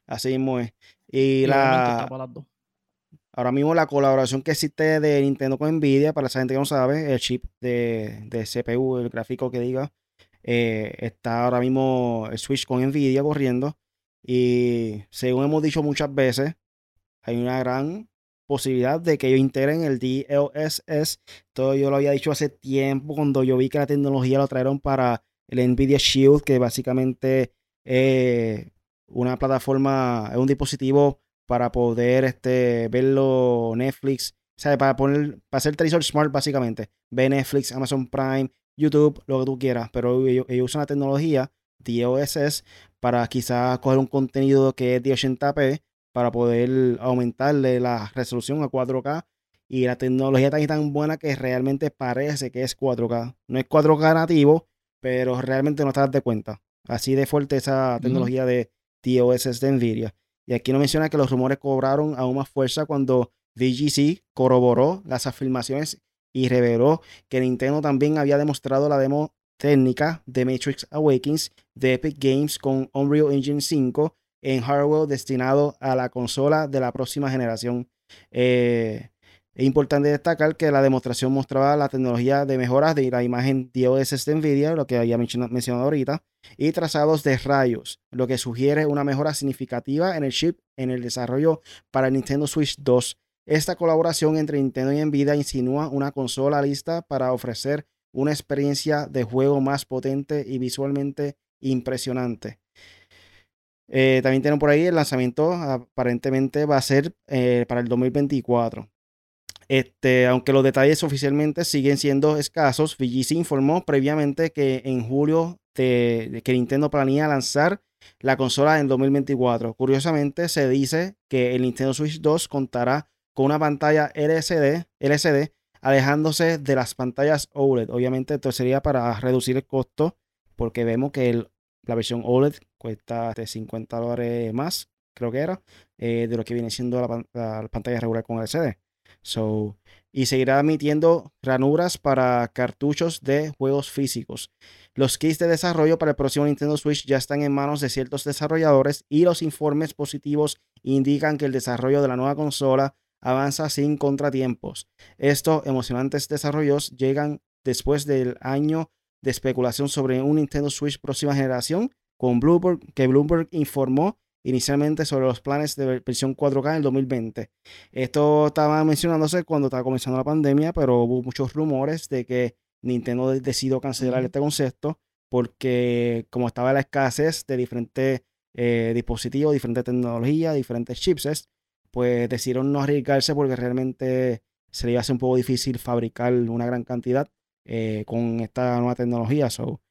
Así mismo es. Y, la. Ahora mismo la colaboración que existe de Nintendo con Nvidia, para esa gente que no sabe, el chip de, CPU, el gráfico que diga, eh, está ahora mismo el Switch con Nvidia corriendo. Y según hemos dicho muchas veces, hay una gran posibilidad de que ellos integren el DLSS. Todo yo lo había dicho hace tiempo cuando yo vi que la tecnología lo trajeron para el Nvidia Shield, que básicamente es una plataforma, es un dispositivo para poder este, verlo Netflix, o sea, para poner, para hacer televisor smart básicamente. Ve Netflix, Amazon Prime, YouTube, lo que tú quieras, pero ellos, usan la tecnología DLSS para quizás coger un contenido que es de 80p para poder aumentarle la resolución a 4K. Y la tecnología está tan buena que realmente parece que es 4K. No es 4K nativo, pero realmente no estás de cuenta. Así de fuerte esa tecnología de TOS de Nvidia. Y aquí nos menciona que los rumores cobraron aún más fuerza cuando VGC corroboró las afirmaciones y reveló que Nintendo también había demostrado la demo técnica de Matrix Awakens de Epic Games con Unreal Engine 5 en hardware destinado a la consola de la próxima generación. Eh, es importante destacar que la demostración mostraba la tecnología de mejoras de la imagen DOS de NVIDIA, lo que había mencionado ahorita, y trazados de rayos, lo que sugiere una mejora significativa en el chip en el desarrollo para el Nintendo Switch 2. Esta colaboración entre Nintendo y NVIDIA insinúa una consola lista para ofrecer una experiencia de juego más potente y visualmente impresionante. Eh, también tienen por ahí el lanzamiento, aparentemente va a ser eh, para el 2024. Este, aunque los detalles oficialmente siguen siendo escasos, VGC informó previamente que en julio que Nintendo planea lanzar la consola en 2024. Curiosamente, se dice que el Nintendo Switch 2 contará con una pantalla LCD, LCD alejándose de las pantallas OLED. Obviamente esto sería para reducir el costo porque vemos que la versión OLED cuesta de 50 dólares más, creo que era, eh, de lo que viene siendo la, pantalla regular con LCD. So, y seguirá emitiendo ranuras para cartuchos de juegos físicos. Los kits de desarrollo para el próximo Nintendo Switch ya están en manos de ciertos desarrolladores y los informes positivos indican que el desarrollo de la nueva consola avanza sin contratiempos. Estos emocionantes desarrollos llegan después del año de especulación sobre un Nintendo Switch próxima generación, con Bloomberg, que Bloomberg informó inicialmente sobre los planes de versión 4K en el 2020. Esto estaba mencionándose cuando estaba comenzando la pandemia, pero hubo muchos rumores de que Nintendo decidió cancelar este concepto porque como estaba la escasez de diferentes eh, dispositivos, diferentes tecnologías, diferentes chipsets, pues decidieron no arriesgarse porque realmente se le iba a hacer un poco difícil fabricar una gran cantidad eh, con esta nueva tecnología. So,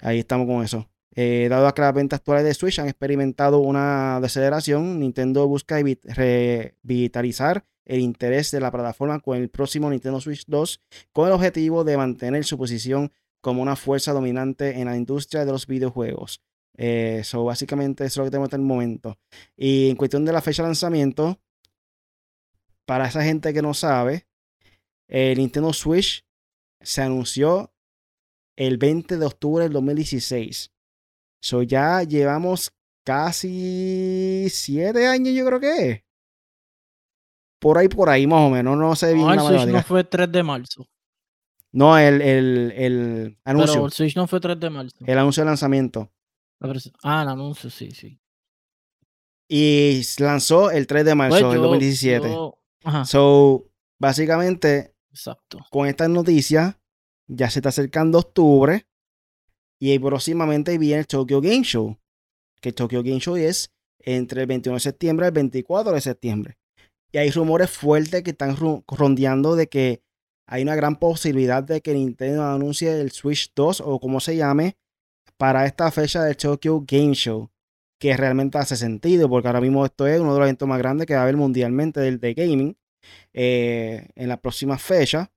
ahí estamos con eso. Eh, dado que las ventas actuales de Switch han experimentado una deceleración, Nintendo busca revitalizar el interés de la plataforma con el próximo Nintendo Switch 2 con el objetivo de mantener su posición como una fuerza dominante en la industria de los videojuegos. Eso eh, básicamente es lo que tenemos hasta el momento. Y en cuestión de la fecha de lanzamiento, para esa gente que no sabe, el Nintendo Switch se anunció el 20 de octubre del 2016. So ya llevamos casi siete años, yo creo que es. Por ahí, por ahí, más o menos. No sé bien. No, el Switch no fue 3 de marzo. No, el, el, el anuncio. Pero el Switch no fue 3 de marzo. El anuncio de lanzamiento. Ah, el anuncio, sí, sí. Y lanzó el 3 de marzo del 2017. So, básicamente, Exacto. con esta noticia, ya se está acercando octubre. Y próximamente viene el Tokyo Game Show. Que el Tokyo Game Show es entre el 21 de septiembre y el 24 de septiembre. Y hay rumores fuertes que están rondeando de que hay una gran posibilidad de que Nintendo anuncie el Switch 2 o como se llame para esta fecha del Tokyo Game Show, que realmente hace sentido, porque ahora mismo esto es uno de los eventos más grandes que va a haber mundialmente del de gaming eh, en la próxima fecha.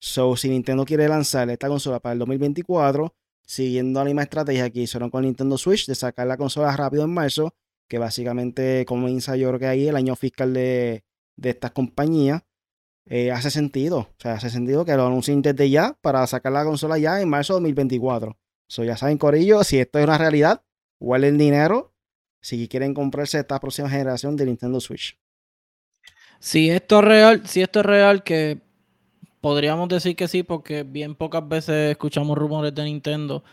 So, si Nintendo quiere lanzar esta consola para el 2024, siguiendo la misma estrategia que hicieron con Nintendo Switch de sacar la consola rápido en marzo, que básicamente comienza yo creo que ahí el año fiscal de, estas compañías, eh, hace sentido. O sea, hace sentido que lo anuncien desde ya para sacar la consola ya en marzo de 2024. So, ya saben, Corillo, si esto es una realidad, el dinero si quieren comprarse esta próxima generación de Nintendo Switch. Si esto es real, si esto es real, que podríamos decir que sí, porque bien pocas veces escuchamos rumores de Nintendo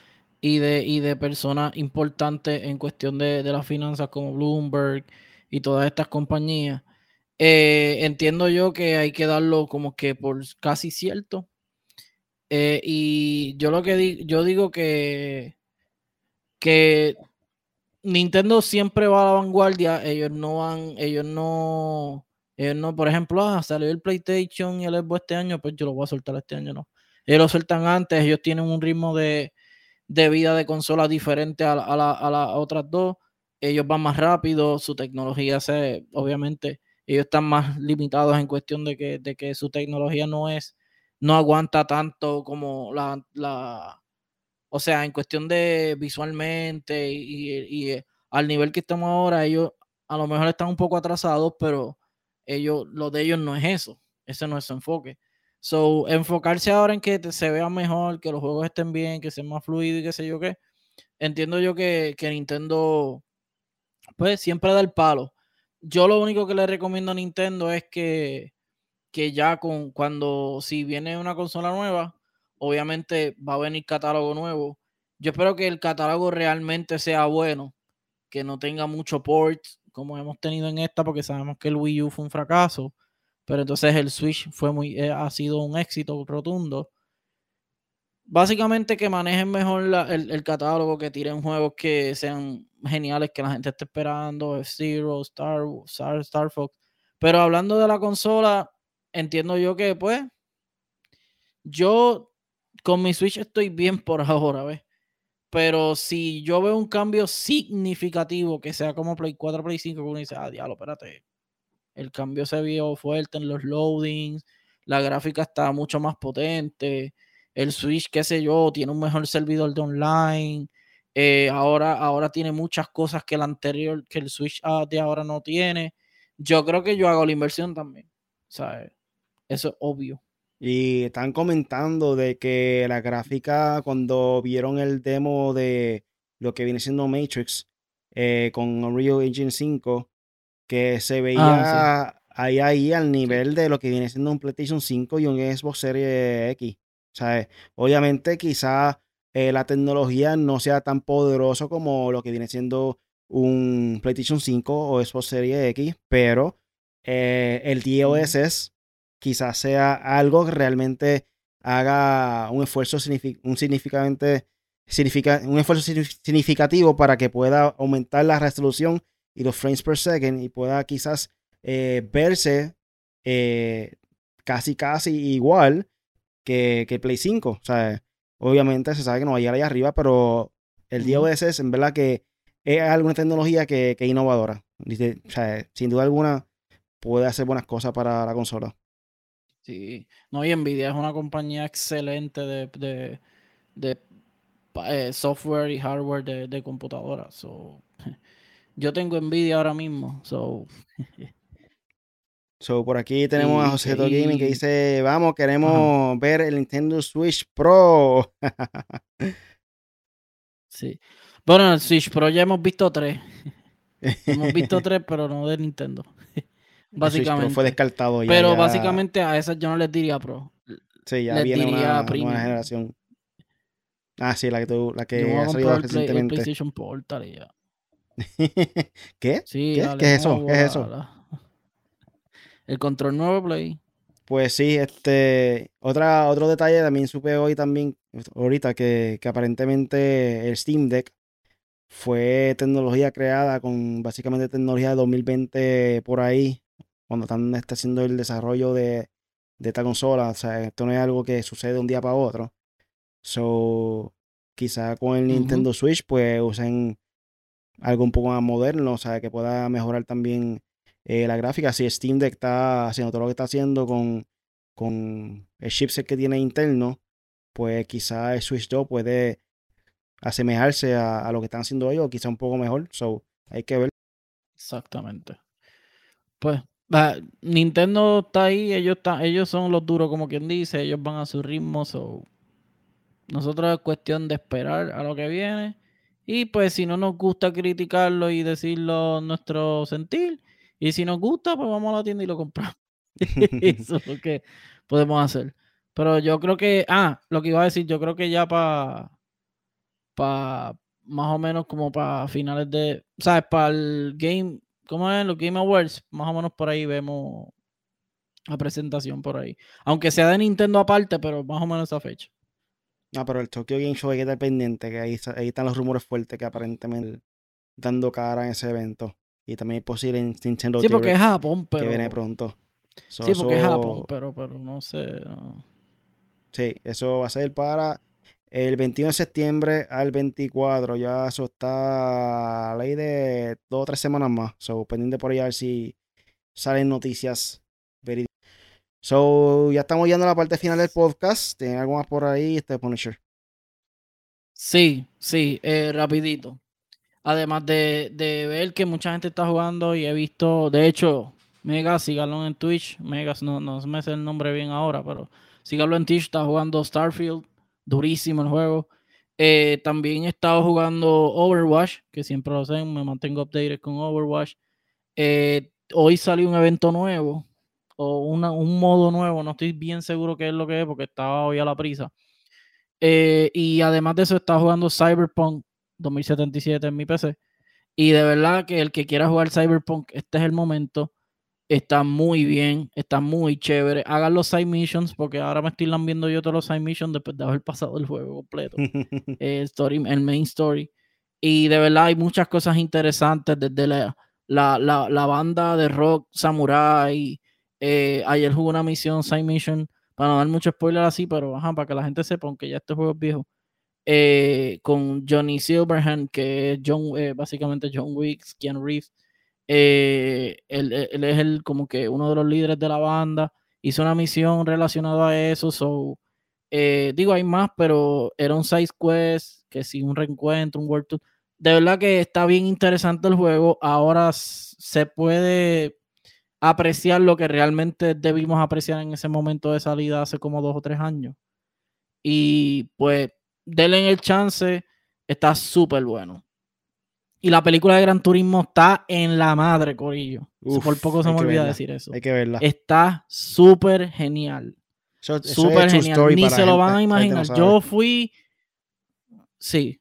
y de, y de personas importantes en cuestión de, las finanzas como Bloomberg y todas estas compañías. Eh, entiendo yo que hay que darlo como que por casi cierto eh, y yo lo que digo, yo digo que, que Nintendo siempre va a la vanguardia, ellos no van, ellos no, ellos no, por ejemplo, ah, salió el PlayStation y el Xbox este año, pues yo lo voy a soltar este año, no. Ellos lo sueltan antes, ellos tienen un ritmo de, vida de consola diferente a, las otras dos, ellos van más rápido, su tecnología se, obviamente, ellos están más limitados en cuestión de que, de que su tecnología no es no aguanta tanto como la, la o sea, en cuestión de visualmente y, eh, al nivel que estamos ahora, ellos a lo mejor están un poco atrasados, pero ellos, lo de ellos no es eso, ese no es su enfoque. So, enfocarse ahora en que se vea mejor, que los juegos estén bien, que sea más fluido y qué sé yo qué. Entiendo yo que, que Nintendo, pues siempre da el palo. Yo lo único que le recomiendo a Nintendo es que que ya con cuando si viene una consola nueva, obviamente va a venir catálogo nuevo. Yo espero que el catálogo realmente sea bueno, que no tenga mucho ports como hemos tenido en esta, porque sabemos que el Wii U fue un fracaso, pero entonces el Switch fue muy, eh, ha sido un éxito rotundo. Básicamente que manejen mejor el, catálogo, que tiren juegos que sean geniales, que la gente esté esperando, F-Zero, Star, Star, Star Fox. Pero hablando de la consola, entiendo yo que, pues, yo con mi Switch estoy bien por ahora, ¿ves? Pero si yo veo un cambio significativo, que sea como Play 4, Play 5, que uno dice, ah, diablo, espérate. El cambio se vio fuerte en los loadings, la gráfica está mucho más potente, el Switch, qué sé yo, tiene un mejor servidor de online, eh, ahora, ahora tiene muchas cosas que el anterior, que el Switch ah, de ahora no tiene. Yo creo que yo hago la inversión también. ¿sabes? Eso es obvio. Y están comentando de que la gráfica, cuando vieron el demo de lo que viene siendo Matrix eh, con Unreal Engine 5, que se ah, veía ahí, ahí al nivel de lo que viene siendo un PlayStation 5 y un Xbox Series X. ¿sabes? Obviamente, quizá eh, la tecnología no sea tan poderoso como lo que viene siendo un PlayStation 5 o Xbox Series X, pero eh, el DLSS quizás sea algo que realmente haga un esfuerzo, un, significante, significa, un esfuerzo significativo para que pueda aumentar la resolución y los frames per second y pueda quizás eh, verse eh, casi casi igual que, que, el Play 5. O sea, obviamente se sabe que no va a llegar allá arriba, pero el DLSS en verdad que es alguna tecnología que, que es innovadora. O sea, sin duda alguna puede hacer buenas cosas para la consola. Sí, no, y Nvidia es una compañía excelente de, de, eh, software y hardware de, de computadoras. yo tengo Nvidia ahora mismo. So. so por aquí tenemos a José Gaming que dice: Vamos, queremos ver el Nintendo Switch Pro. sí. Bueno, el Switch Pro ya hemos visto tres. hemos visto tres, pero no de Nintendo. Básicamente. fue descartado ya. Pero básicamente a esas yo no les diría Pro. Sí, ya viene una nueva generación. Ah, sí, la que tú, la que ha salido recientemente. El PlayStation Portal ya. ¿Qué? Sí, ¿Qué? ¿Qué es eso? ¿Qué es eso? El control nuevo Play. Pues sí, este, otra, otro detalle también supe hoy también, ahorita, que, que aparentemente el Steam Deck fue tecnología creada con básicamente tecnología de 2020 por ahí, cuando están está haciendo el desarrollo de, esta consola. O sea, esto no es algo que sucede de un día para otro. So, quizá con el Nintendo Switch, pues usen algo un poco más moderno, o sea, que pueda mejorar también eh, la gráfica. Si Steam Deck está haciendo todo lo que está haciendo con, con el chipset que tiene interno, pues quizá el Switch 2 puede asemejarse a, a lo que están haciendo ellos, o quizá un poco mejor. So, hay que ver. Exactamente. Pues Nintendo está ahí, ellos, ellos son los duros, como quien dice, ellos van a su ritmo. So. Nosotros es cuestión de esperar a lo que viene. Y pues si no nos gusta criticarlo y decirlo nuestro sentir, y si nos gusta, pues vamos a la tienda y lo compramos. Eso es lo que podemos hacer. Pero yo creo que, ah, lo que iba a decir, yo creo que ya para, para, más o menos como para finales de, ¿sabes? Para el game, ¿cómo es? Los Game Awards, más o menos por ahí vemos la presentación por ahí. Aunque sea de Nintendo aparte, pero más o menos esa fecha. No, pero el Tokyo Game Show hay que estar pendiente, que ahí, ahí están los rumores fuertes que aparentemente dando cara en ese evento. Y también es posible en Nintendo Sí, porque es Japón, pero... Que viene pronto. sí, porque es Japón, pero, pero no sé. Sí, eso va a ser para el 21 de septiembre al 24. Ya eso está a ley de dos o tres semanas más. So, pendiente por ahí a ver si salen noticias verídicas. So, ya estamos yendo a la parte final del podcast. ¿Tienen algo más por ahí, este Punisher? Sí, sí, eh, rapidito. Además de, de, ver que mucha gente está jugando y he visto, de hecho, Mega, síganlo en Twitch. Megas, no, no me sé el nombre bien ahora, pero síganlo en Twitch, está jugando Starfield durísimo el juego. Eh, también he estado jugando Overwatch, que siempre lo sé, me mantengo updated con Overwatch. Eh, hoy salió un evento nuevo, o un modo nuevo, no estoy bien seguro qué es lo que es, porque estaba hoy a la prisa. Eh, y además de eso, estaba jugando Cyberpunk 2077 en mi PC. Y de verdad que el que quiera jugar Cyberpunk, este es el momento. Está muy bien, está muy chévere. Hagan los side missions, porque ahora me estoy viendo yo todos los side missions después de haber pasado el juego completo. el, story, el main story. Y de verdad hay muchas cosas interesantes, desde la, la, la, banda de rock samurai. Eh, ayer jugué una misión, side mission, para no dar mucho spoiler así, pero ajá, para que la gente sepa, aunque ya este juego es viejo. Eh, con Johnny Silverhand, que es John, eh, básicamente John Wicks, Keanu Reeves. Eh, él, es el, como que uno de los líderes de la banda hizo una misión relacionada a eso. So, eh, digo, hay más, pero era un side quest, que sí, un reencuentro, un World Tour. De verdad que está bien interesante el juego. Ahora se puede apreciar lo que realmente debimos apreciar en ese momento de salida hace como dos o tres años. Y pues, denle el chance, está súper bueno. Y la película de Gran Turismo está en la madre, Corillo. Por poco se me olvida decir eso. Hay que verla. Está súper genial. Súper genial. Ni se lo van a imaginar. Yo fui. Sí.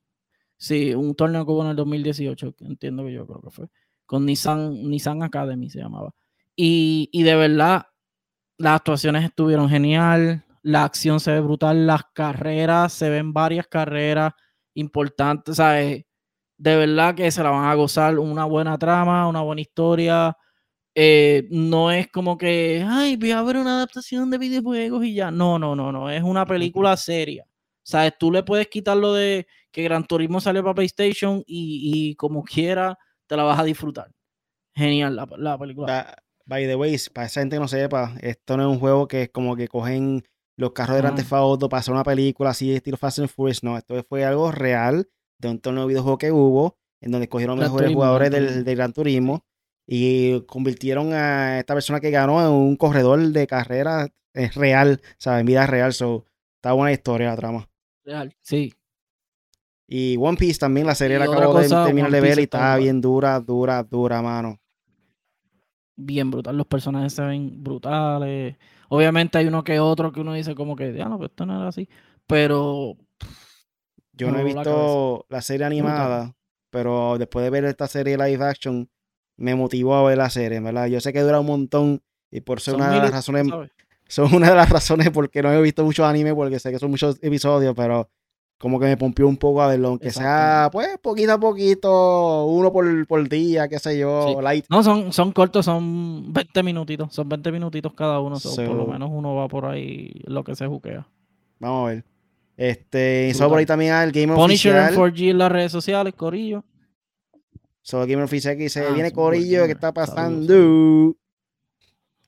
Sí, un torneo que hubo en el 2018. Entiendo que yo creo que fue. Con Nissan, Nissan Academy se llamaba. Y, y de verdad, las actuaciones estuvieron genial. La acción se ve brutal. Las carreras, se ven varias carreras importantes. ¿Sabes? De verdad que se la van a gozar una buena trama, una buena historia. Eh, no es como que, ay, voy a ver una adaptación de videojuegos y ya. No, no, no, no. Es una película seria. ¿Sabes? Tú le puedes quitar lo de que Gran Turismo sale para PlayStation y, como quiera te la vas a disfrutar. Genial la, película. by the way, para esa gente que no sepa, esto no es un juego que es como que cogen los carros de Grand Theft Auto para hacer una película así estilo Fast and Furious. No, esto fue algo real de un torneo de videojuego que hubo, en donde escogieron mejores jugadores del, Gran Turismo y convirtieron a esta persona que ganó en un corredor de carrera eh, real, ¿sabes? En vida real. So, está buena historia la trama. Real, sí. Y One Piece también, la serie la acabo de terminar de ver y está bien dura, dura, dura, mano. Bien brutal, los personajes se ven brutales. Obviamente hay uno que otro que uno dice como que, ya no, pues esto no era así. Pero yo no, he visto la, serie animada, pero después de ver esta serie live action, me motivó a ver la serie, ¿verdad? Yo sé que dura un montón y por ser una de las razones, son una de las razones porque no he visto mucho anime, porque sé que son muchos episodios, pero como que me pompió un poco a verlo, aunque sea, pues, poquito a poquito, uno por, día, qué sé yo, light. No, son, son cortos, son 20 minutitos, son 20 minutitos cada uno, por lo menos uno va por ahí lo que se juquea. Vamos a ver. Este, eso por ahí también el Gamer Punisher Oficial. 4G en las redes sociales, Corillo. Solo Gamer Oficial que dice, ah, viene Corillo, ¿qué está pasando?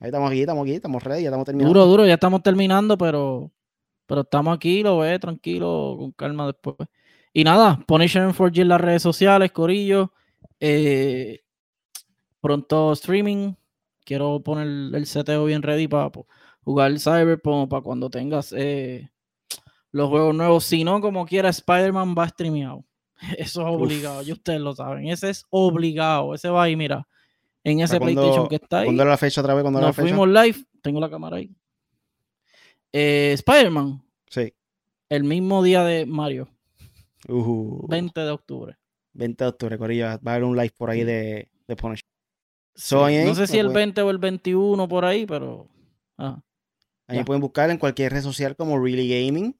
Ahí estamos aquí, estamos aquí, estamos ready, ya estamos terminando. Duro, duro, ya estamos terminando, pero, pero estamos aquí, lo ve, tranquilo, con calma después. Y nada, Punisher en 4G en las redes sociales, Corillo. Eh, pronto streaming. Quiero poner el seteo bien ready para jugar Cyberpunk, para cuando tengas eh, los juegos nuevos. Si no, como quiera, Spider-Man va streameado. Eso es obligado, y ustedes lo saben. Ese es obligado. Ese va ahí, mira. En ese PlayStation que está ahí. ¿Cuándo la fecha otra vez? ¿Cuándo Nos la fecha? fuimos live. Tengo la cámara ahí. Eh, Spider-Man. Sí. El mismo día de Mario. 20 uh. de octubre. 20 de octubre, Corilla. Va a haber un live por ahí de, de Punisher. no sé si el 20 o el 21 por ahí, pero. Ah, ahí pueden buscar en cualquier red social como Really Gaming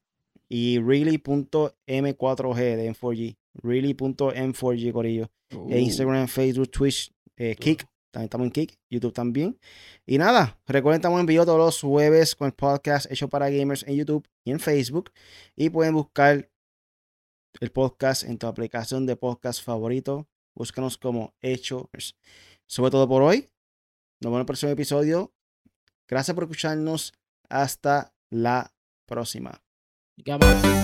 y really.m4g de M4G. Really.m4g, Corillo. E Instagram, Facebook, Twitch, eh, Kick. También estamos en Kick, YouTube también. Y nada, recuerden, estamos en vivo todos los jueves con el podcast hecho para gamers en YouTube y en Facebook. Y pueden buscar el podcast en tu aplicación de podcast favorito. Búscanos como Hecho. Sobre todo por hoy. Nos vemos en el próximo episodio. Gracias por escucharnos. Hasta la próxima. You got my.